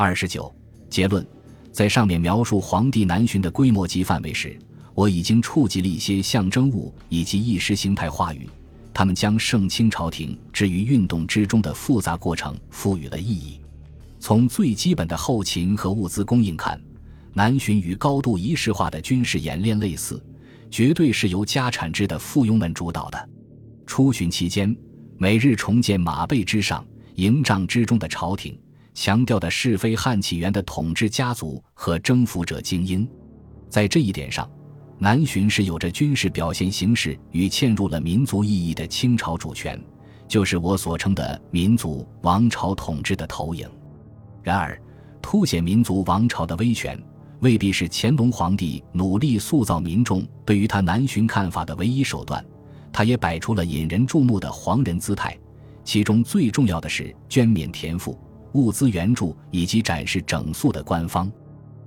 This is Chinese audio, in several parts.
二十九结论，在上面描述皇帝南巡的规模及范围时，我已经触及了一些象征物以及意识形态话语，他们将盛清朝廷置于运动之中的复杂过程赋予了意义。从最基本的后勤和物资供应看，南巡与高度仪式化的军事演练类似，绝对是由家产制的附庸们主导的。出巡期间，每日重建马背之上、营帐之中的朝廷，强调的是非汉起源的统治家族和征服者精英。在这一点上，南巡是有着军事表现形式与嵌入了民族意义的清朝主权，就是我所称的民族王朝统治的投影。然而，凸显民族王朝的威权，未必是乾隆皇帝努力塑造民众对于他南巡看法的唯一手段。他也摆出了引人注目的皇人姿态，其中最重要的是捐免田赋、物资援助以及展示整肃的官方。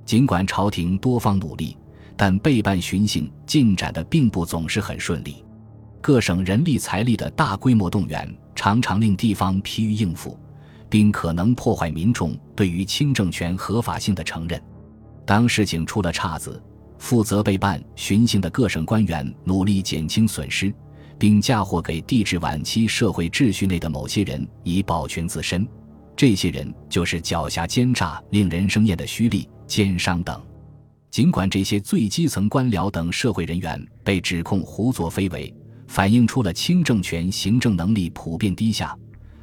尽管朝廷多方努力，但备办巡幸进展的并不总是很顺利。各省人力财力的大规模动员，常常令地方疲于应付，并可能破坏民众对于清政权合法性的承认。当事情出了岔子，负责备办巡幸的各省官员努力减轻损失。并嫁祸给帝制晚期社会秩序内的某些人，以保全自身。这些人就是狡黠奸诈、令人生厌的虚吏、奸商等。尽管这些最基层官僚等社会人员被指控胡作非为，反映出了清政权行政能力普遍低下，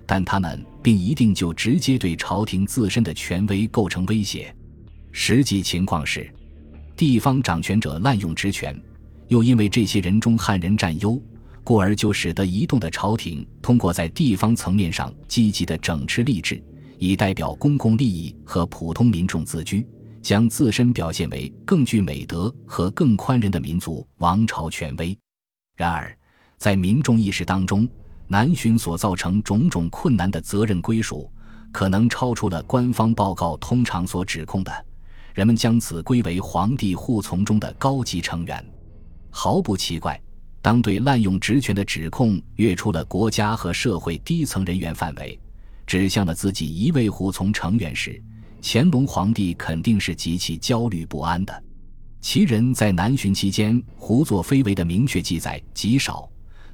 但他们并一定就直接对朝廷自身的权威构成威胁。实际情况是，地方掌权者滥用职权，又因为这些人中汉人占优。故而就使得移动的朝廷通过在地方层面上积极的整治吏治，以代表公共利益和普通民众自居，将自身表现为更具美德和更宽仁的民族王朝权威。然而，在民众意识当中，南巡所造成种种困难的责任归属，可能超出了官方报告通常所指控的。人们将此归为皇帝护从中的高级成员，毫不奇怪。当对滥用职权的指控跃出了国家和社会低层人员范围，指向了自己一位护从成员时，乾隆皇帝肯定是极其焦虑不安的。其人在南巡期间胡作非为的明确记载极少，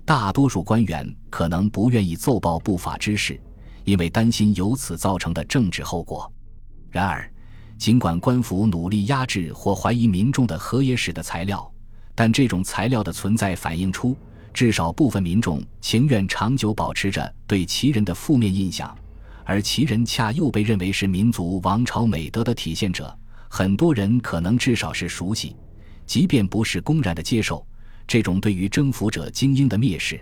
大多数官员可能不愿意奏报不法之事，因为担心由此造成的政治后果。然而，尽管官府努力压制或怀疑民众的河野史的材料。但这种材料的存在反映出，至少部分民众情愿长久保持着对其人的负面印象，而其人恰又被认为是民族王朝美德的体现者。很多人可能至少是熟悉，即便不是公然的接受这种对于征服者精英的蔑视。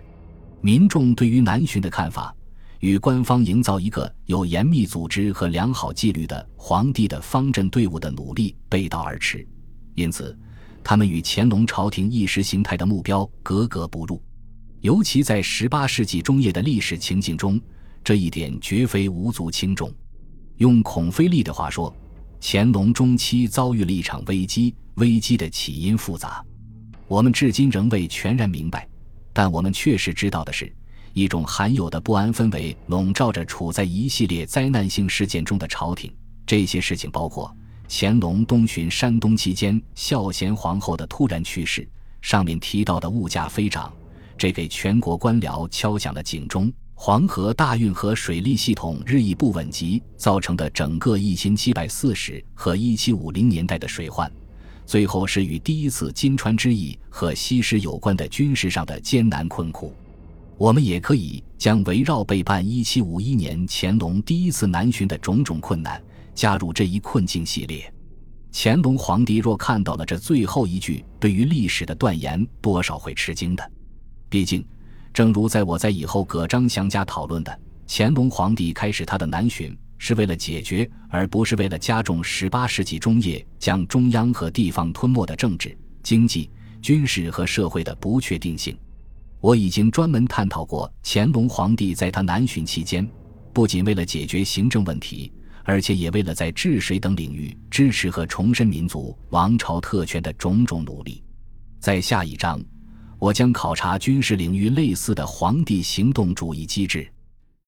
民众对于南巡的看法，与官方营造一个有严密组织和良好纪律的皇帝的方阵队伍的努力背道而驰，因此。他们与乾隆朝廷意识形态的目标格格不入，尤其在十八世纪中叶的历史情境中，这一点绝非无足轻重。用孔飞力的话说，乾隆中期遭遇了一场危机，危机的起因复杂，我们至今仍未全然明白。但我们确实知道的是，一种罕有的不安氛围笼罩着处在一系列灾难性事件中的朝廷。这些事情包括。乾隆东巡山东期间，孝贤皇后的突然去世，上面提到的物价飞涨，这给全国官僚敲响了警钟。黄河大运河水利系统日益不稳及造成的整个一千七百四十和一七五零年代的水患，最后是与第一次金川之役和西施有关的军事上的艰难困苦。我们也可以将围绕备办一七五一年乾隆第一次南巡的种种困难。加入这一困境系列，乾隆皇帝若看到了这最后一句对于历史的断言，多少会吃惊的。毕竟，正如在我在以后葛章祥家讨论的，乾隆皇帝开始他的南巡是为了解决，而不是为了加重十八世纪中叶将中央和地方吞没的政治、经济、军事和社会的不确定性。我已经专门探讨过，乾隆皇帝在他南巡期间，不仅为了解决行政问题。而且也为了在治水等领域支持和重申民族王朝特权的种种努力，在下一章，我将考察军事领域类似的皇帝行动主义机制。